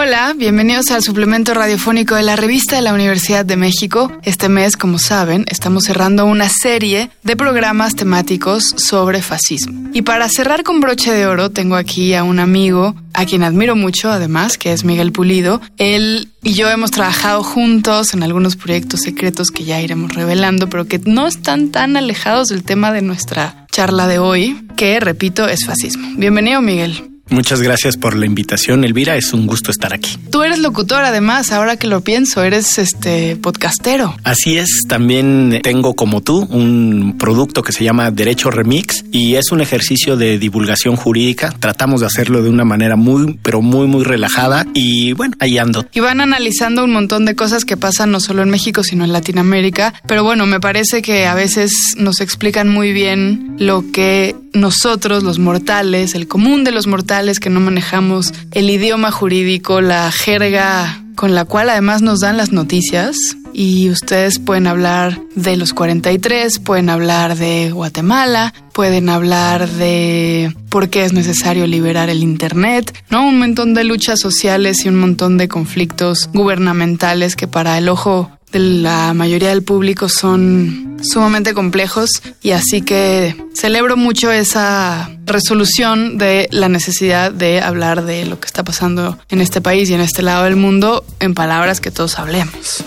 Hola, bienvenidos al suplemento radiofónico de la revista de la Universidad de México. Este mes, como saben, estamos cerrando una serie de programas temáticos sobre fascismo. Y para cerrar con broche de oro, tengo aquí a un amigo a quien admiro mucho, además, que es Miguel Pulido. Él y yo hemos trabajado juntos en algunos proyectos secretos que ya iremos revelando, pero que no están tan alejados del tema de nuestra charla de hoy, que, repito, es fascismo. Bienvenido, Miguel. Muchas gracias por la invitación, Elvira. Es un gusto estar aquí. Tú eres locutor, además, ahora que lo pienso, eres este podcastero. Así es, también tengo como tú un producto que se llama Derecho Remix y es un ejercicio de divulgación jurídica. Tratamos de hacerlo de una manera muy, pero muy, muy relajada y bueno, ahí ando. Y van analizando un montón de cosas que pasan no solo en México, sino en Latinoamérica. Pero bueno, me parece que a veces nos explican muy bien lo que nosotros, los mortales, el común de los mortales que no manejamos el idioma jurídico, la jerga con la cual además nos dan las noticias y ustedes pueden hablar de los 43, pueden hablar de Guatemala, pueden hablar de por qué es necesario liberar el Internet, ¿no? Un montón de luchas sociales y un montón de conflictos gubernamentales que para el ojo de la mayoría del público son sumamente complejos y así que celebro mucho esa resolución de la necesidad de hablar de lo que está pasando en este país y en este lado del mundo en palabras que todos hablemos.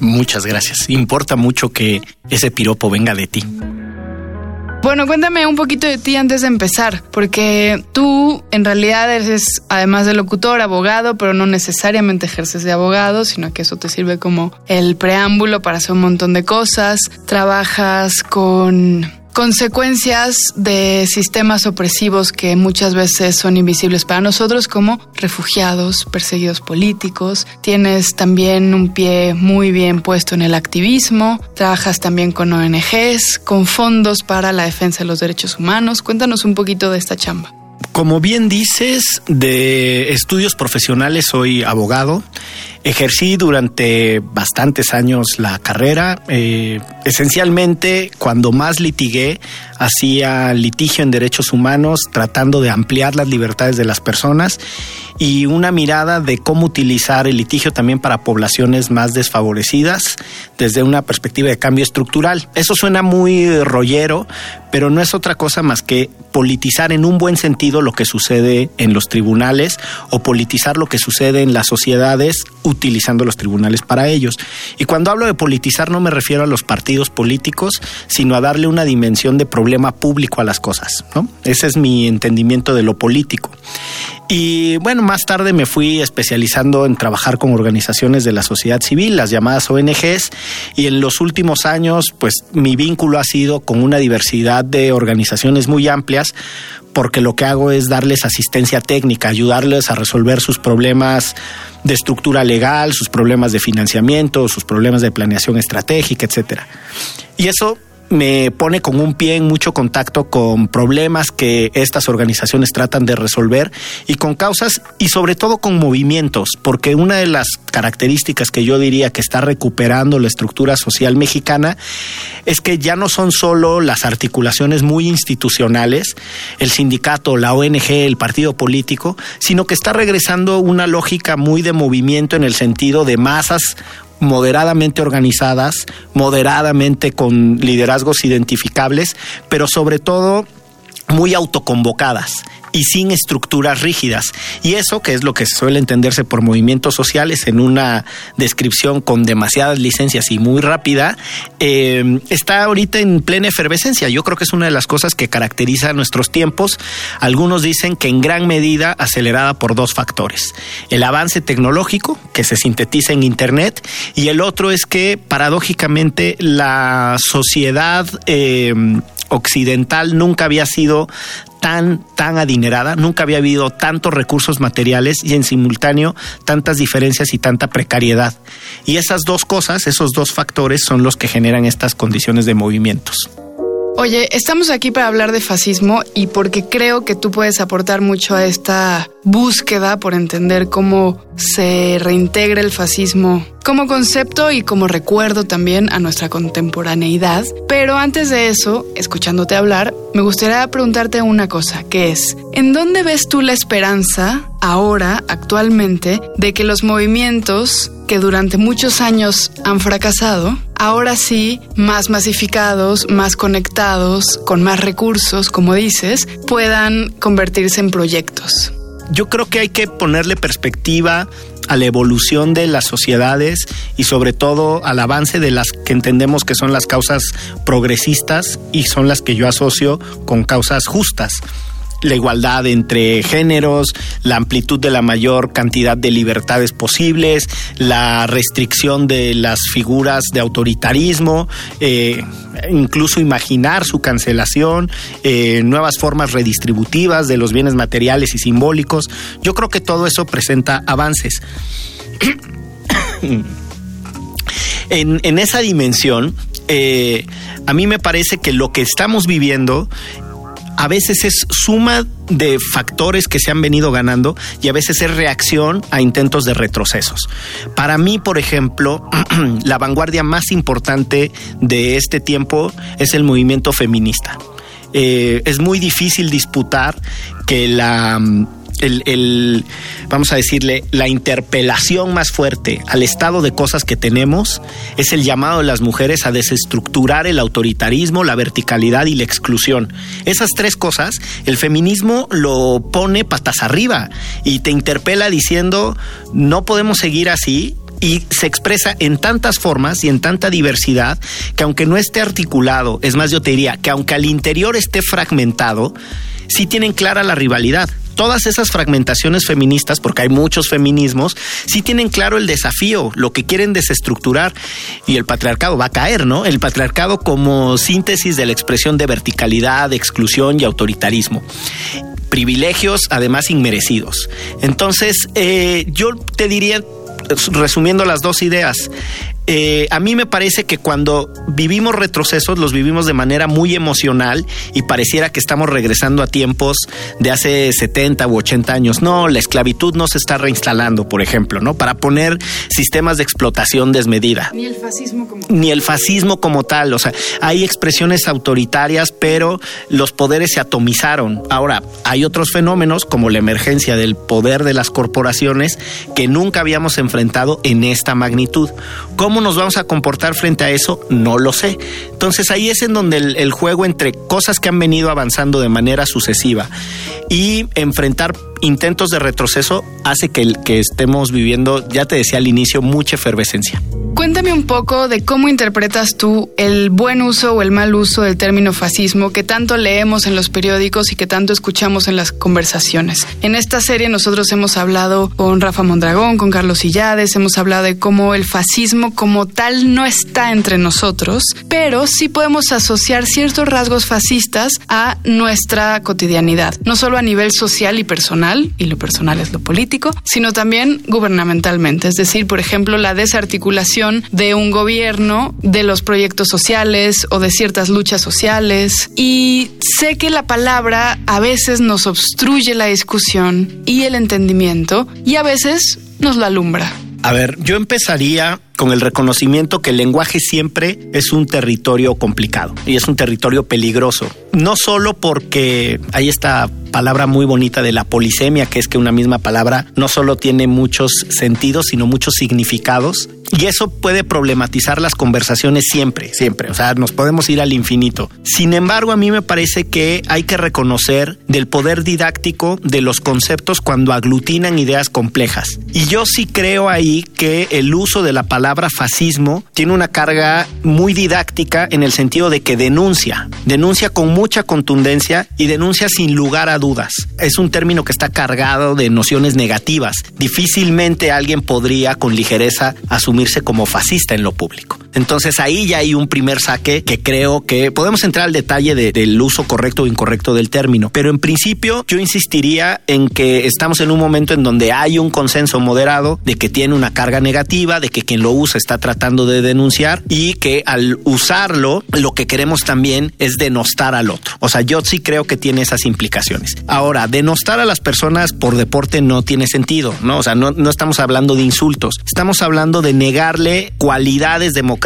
Muchas gracias. Importa mucho que ese piropo venga de ti. Bueno, cuéntame un poquito de ti antes de empezar, porque tú en realidad eres, además de locutor, abogado, pero no necesariamente ejerces de abogado, sino que eso te sirve como el preámbulo para hacer un montón de cosas. Trabajas con consecuencias de sistemas opresivos que muchas veces son invisibles para nosotros como refugiados, perseguidos políticos. Tienes también un pie muy bien puesto en el activismo. Trabajas también con ONGs, con fondos para la defensa de los derechos humanos. Cuéntanos un poquito de esta chamba. Como bien dices, de estudios profesionales soy abogado. Ejercí durante bastantes años la carrera. Eh, esencialmente, cuando más litigué, hacía litigio en derechos humanos, tratando de ampliar las libertades de las personas y una mirada de cómo utilizar el litigio también para poblaciones más desfavorecidas desde una perspectiva de cambio estructural. Eso suena muy rollero, pero no es otra cosa más que politizar en un buen sentido lo que sucede en los tribunales o politizar lo que sucede en las sociedades utilizando los tribunales para ellos. Y cuando hablo de politizar no me refiero a los partidos políticos, sino a darle una dimensión de problema público a las cosas. ¿no? Ese es mi entendimiento de lo político. Y bueno, más tarde me fui especializando en trabajar con organizaciones de la sociedad civil, las llamadas ONGs, y en los últimos años, pues mi vínculo ha sido con una diversidad de organizaciones muy amplias, porque lo que hago es darles asistencia técnica, ayudarles a resolver sus problemas de estructura legal, sus problemas de financiamiento, sus problemas de planeación estratégica, etcétera. Y eso me pone con un pie en mucho contacto con problemas que estas organizaciones tratan de resolver y con causas y sobre todo con movimientos, porque una de las características que yo diría que está recuperando la estructura social mexicana es que ya no son solo las articulaciones muy institucionales, el sindicato, la ONG, el partido político, sino que está regresando una lógica muy de movimiento en el sentido de masas moderadamente organizadas, moderadamente con liderazgos identificables, pero sobre todo muy autoconvocadas y sin estructuras rígidas. Y eso, que es lo que suele entenderse por movimientos sociales en una descripción con demasiadas licencias y muy rápida, eh, está ahorita en plena efervescencia. Yo creo que es una de las cosas que caracteriza nuestros tiempos. Algunos dicen que en gran medida acelerada por dos factores. El avance tecnológico, que se sintetiza en Internet, y el otro es que paradójicamente la sociedad... Eh, occidental nunca había sido tan, tan adinerada, nunca había habido tantos recursos materiales y en simultáneo tantas diferencias y tanta precariedad. Y esas dos cosas, esos dos factores son los que generan estas condiciones de movimientos. Oye, estamos aquí para hablar de fascismo y porque creo que tú puedes aportar mucho a esta búsqueda por entender cómo se reintegra el fascismo como concepto y como recuerdo también a nuestra contemporaneidad. Pero antes de eso, escuchándote hablar, me gustaría preguntarte una cosa, que es, ¿en dónde ves tú la esperanza ahora, actualmente, de que los movimientos que durante muchos años han fracasado, ahora sí, más masificados, más conectados, con más recursos, como dices, puedan convertirse en proyectos? yo creo que hay que ponerle perspectiva a la evolución de las sociedades y sobre todo al avance de las que entendemos que son las causas progresistas y son las que yo asocio con causas justas la igualdad entre géneros, la amplitud de la mayor cantidad de libertades posibles, la restricción de las figuras de autoritarismo, eh, incluso imaginar su cancelación, eh, nuevas formas redistributivas de los bienes materiales y simbólicos. Yo creo que todo eso presenta avances. en, esa dimensión, eh, a mí me parece que lo que estamos viviendo a veces es suma de factores que se han venido ganando y a veces es reacción a intentos de retrocesos. Para mí, por ejemplo, la vanguardia más importante de este tiempo es el movimiento feminista. Eh, es muy difícil disputar que la el, vamos a decirle, la interpelación más fuerte al estado de cosas que tenemos es el llamado de las mujeres a desestructurar el autoritarismo, la verticalidad y la exclusión. Esas tres cosas, el feminismo lo pone patas arriba y te interpela diciendo, no podemos seguir así, y se expresa en tantas formas y en tanta diversidad que aunque no esté articulado, es más yo te diría que aunque al interior esté fragmentado, sí tienen clara la rivalidad todas esas fragmentaciones feministas, porque hay muchos feminismos, sí tienen claro el desafío, lo que quieren desestructurar y el patriarcado va a caer, ¿no? El patriarcado como síntesis de la expresión de verticalidad, de exclusión y autoritarismo privilegios además inmerecidos. Entonces, eh, yo te diría, resumiendo las dos ideas, eh, a mí me parece que cuando vivimos retrocesos los vivimos de manera muy emocional y pareciera que estamos regresando a tiempos de hace 70 u 80 años. No, la esclavitud no se está reinstalando, por ejemplo, ¿no? Para poner sistemas de explotación desmedida. Ni el fascismo como Ni el fascismo como tal. O sea, hay expresiones autoritarias, pero los poderes se atomizaron. Ahora, hay otros fenómenos como la emergencia del poder de las corporaciones que nunca habíamos enfrentado en esta magnitud. ¿Cómo ¿Cómo nos vamos a comportar frente a eso? No lo sé. Entonces ahí es en donde el, juego entre cosas que han venido avanzando de manera sucesiva y enfrentar intentos de retroceso hace que, que estemos viviendo, ya te decía al inicio, mucha efervescencia. Cuéntame un poco de cómo interpretas tú el buen uso o el mal uso del término fascismo que tanto leemos en los periódicos y que tanto escuchamos en las conversaciones. En esta serie nosotros hemos hablado con Rafa Mondragón, con Carlos Illades, hemos hablado de cómo el fascismo como tal no está entre nosotros, pero sí podemos asociar ciertos rasgos fascistas a nuestra cotidianidad, no solo a nivel social y personal, y lo personal es lo político, sino también gubernamentalmente, es decir, por ejemplo, la desarticulación de un gobierno, de los proyectos sociales o de ciertas luchas sociales. Y sé que la palabra a veces nos obstruye la discusión y el entendimiento y a veces nos la alumbra. A ver, yo empezaría con el reconocimiento que el lenguaje siempre es un territorio complicado y es un territorio peligroso. No solo porque hay esta palabra muy bonita de la polisemia, que es que una misma palabra no solo tiene muchos sentidos, sino muchos significados. Y eso puede problematizar las conversaciones siempre, siempre. O sea, nos podemos ir al infinito. Sin embargo, a mí me parece que hay que reconocer del poder didáctico de los conceptos cuando aglutinan ideas complejas. Y yo sí creo ahí que el uso de la palabra palabra fascismo tiene una carga muy didáctica en el sentido de que denuncia, denuncia con mucha contundencia y denuncia sin lugar a dudas. Es un término que está cargado de nociones negativas. Difícilmente alguien podría con ligereza asumirse como fascista en lo público. Entonces ahí ya hay un primer saque que creo que podemos entrar al detalle del uso correcto o incorrecto del término, pero en principio yo insistiría en que estamos en un momento en donde hay un consenso moderado de que tiene una carga negativa, de que quien lo usa está tratando de denunciar y que al usarlo lo que queremos también es denostar al otro. O sea, yo sí creo que tiene esas implicaciones. Ahora, denostar a las personas por deporte no tiene sentido, ¿no? O sea, no, no estamos hablando de insultos, estamos hablando de negarle cualidades democráticas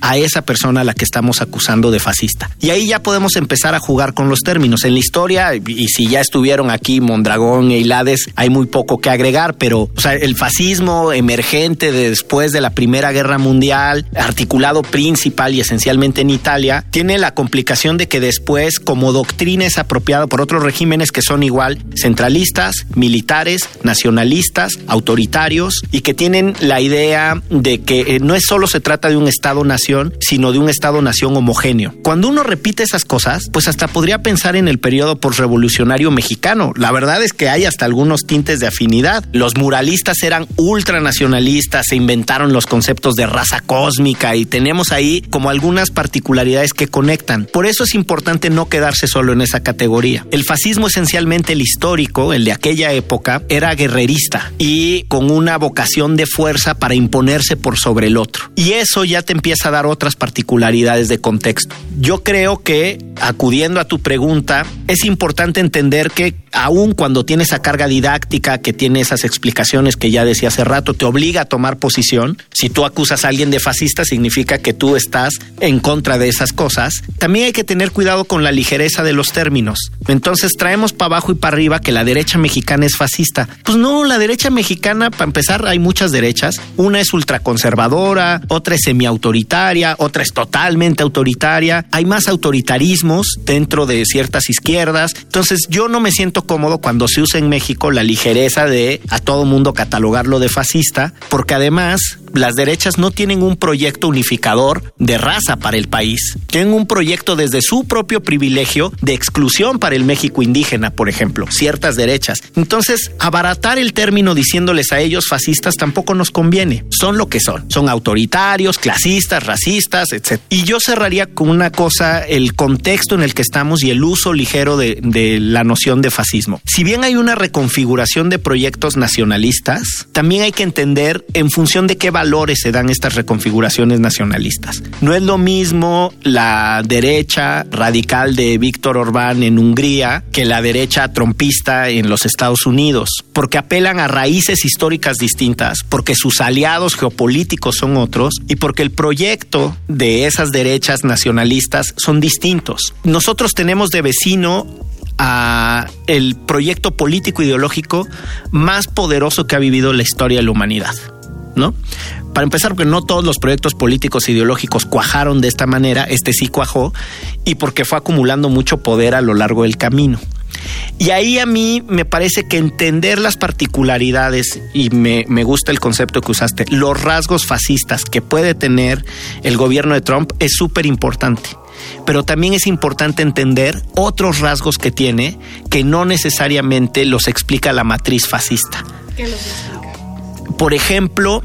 a esa persona a la que estamos acusando de fascista. Y ahí ya podemos empezar a jugar con los términos. En la historia, y si ya estuvieron aquí Mondragón e Hilades, hay muy poco que agregar, pero el fascismo emergente de después de la Primera Guerra Mundial, articulado principal y esencialmente en Italia, tiene la complicación de que después, como doctrina, es apropiado por otros regímenes que son igual centralistas, militares, nacionalistas, autoritarios y que tienen la idea de que eh, no es solo se trata de un Estado-nación, sino de un Estado-nación homogéneo. Cuando uno repite esas cosas, pues hasta podría pensar en el periodo postrevolucionario mexicano. La verdad es que hay hasta algunos tintes de afinidad. Los muralistas eran ultranacionalistas, se inventaron los conceptos de raza cósmica y tenemos ahí como algunas particularidades que conectan. Por eso es importante no quedarse solo en esa categoría. El fascismo esencialmente el histórico, el de aquella época, era guerrerista y con una vocación de fuerza para imponerse por sobre el otro. Y eso ya te empieza a dar otras particularidades de contexto. Yo creo que, acudiendo a tu pregunta, es importante entender que aun cuando tiene esa carga didáctica, que tiene esas explicaciones que ya decía hace rato, te obliga a tomar posición. Si tú acusas a alguien de fascista, significa que tú estás en contra de esas cosas. También hay que tener cuidado con la ligereza de los términos. Entonces traemos para abajo y para arriba que la derecha mexicana es fascista. Pues no, la derecha mexicana, para empezar, hay muchas derechas. Una es ultraconservadora, otra es semiautoritaria, otra es totalmente autoritaria. Hay más autoritarismos dentro de ciertas izquierdas. Entonces yo no me siento cómodo cuando se usa en México la ligereza de a todo mundo catalogarlo de fascista, porque además las derechas no tienen un proyecto unificador de raza para el país. Tienen un proyecto desde su propio privilegio de exclusión para el México indígena, por ejemplo, ciertas derechas. Entonces, abaratar el término diciéndoles a ellos fascistas tampoco nos conviene. Son lo que son. Son autoritarios, clasistas, racistas, etc. Y yo cerraría con una cosa, el contexto en el que estamos y el uso ligero de, de la noción de fascismo. Si bien hay una reconfiguración de proyectos nacionalistas, también hay que entender en función de qué valores se dan estas reconfiguraciones nacionalistas. No es lo mismo la derecha radical de Víctor Orbán en Hungría que la derecha trompista en los Estados Unidos, porque apelan a raíces históricas distintas, porque sus aliados geopolíticos son otros y porque el proyecto de esas derechas nacionalistas son distintos. Nosotros tenemos de vecino a el proyecto político ideológico más poderoso que ha vivido la historia de la humanidad. ¿No? Para empezar, porque no todos los proyectos políticos e ideológicos cuajaron de esta manera, este sí cuajó, y porque fue acumulando mucho poder a lo largo del camino. Y ahí a mí me parece que entender las particularidades, y me, me, gusta el concepto que usaste, los rasgos fascistas que puede tener el gobierno de Trump es súper importante. Pero también es importante entender otros rasgos que tiene que no necesariamente los explica la matriz fascista. ¿Qué los? Por ejemplo,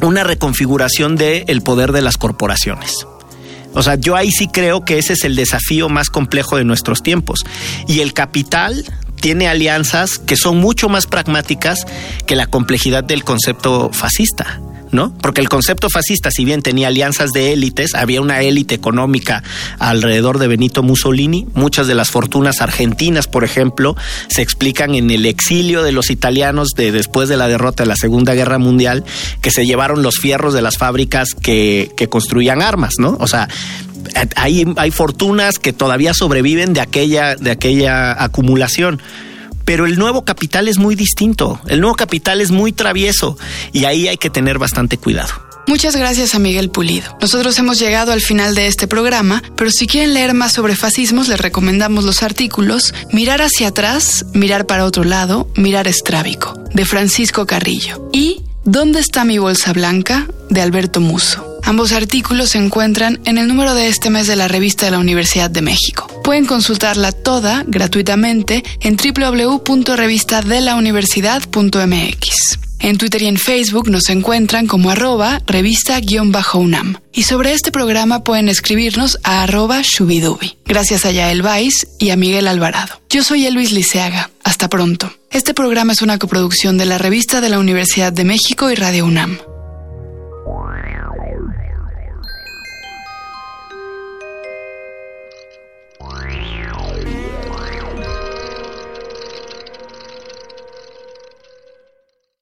una reconfiguración del poder de las corporaciones. O sea, yo ahí sí creo que ese es el desafío más complejo de nuestros tiempos. Y el capital tiene alianzas que son mucho más pragmáticas que la complejidad del concepto fascista. ¿No? Porque el concepto fascista, si bien tenía alianzas de élites, había una élite económica alrededor de Benito Mussolini. Muchas de las fortunas argentinas, por ejemplo, se explican en el exilio de los italianos de después de la derrota de la Segunda Guerra Mundial, que se llevaron los fierros de las fábricas que, que construían armas, ¿no? O sea, hay, hay fortunas que todavía sobreviven de aquella, de aquella acumulación pero el nuevo capital es muy distinto, el nuevo capital es muy travieso y ahí hay que tener bastante cuidado. Muchas gracias a Miguel Pulido. Nosotros hemos llegado al final de este programa, pero si quieren leer más sobre fascismos, les recomendamos los artículos Mirar hacia atrás, Mirar para otro lado, Mirar estrábico, de Francisco Carrillo, y ¿Dónde está mi bolsa blanca? de Alberto Muso. Ambos artículos se encuentran en el número de este mes de la revista de la Universidad de México. Pueden consultarla toda gratuitamente en www.revistadelauniversidad.mx. En Twitter y en Facebook nos encuentran como arroba revista-unam. Y sobre este programa pueden escribirnos a arroba shubidubi. Gracias a Yael Vais y a Miguel Alvarado. Yo soy Elvis Liceaga. Hasta pronto. Este programa es una coproducción de la revista de la Universidad de México y Radio UNAM.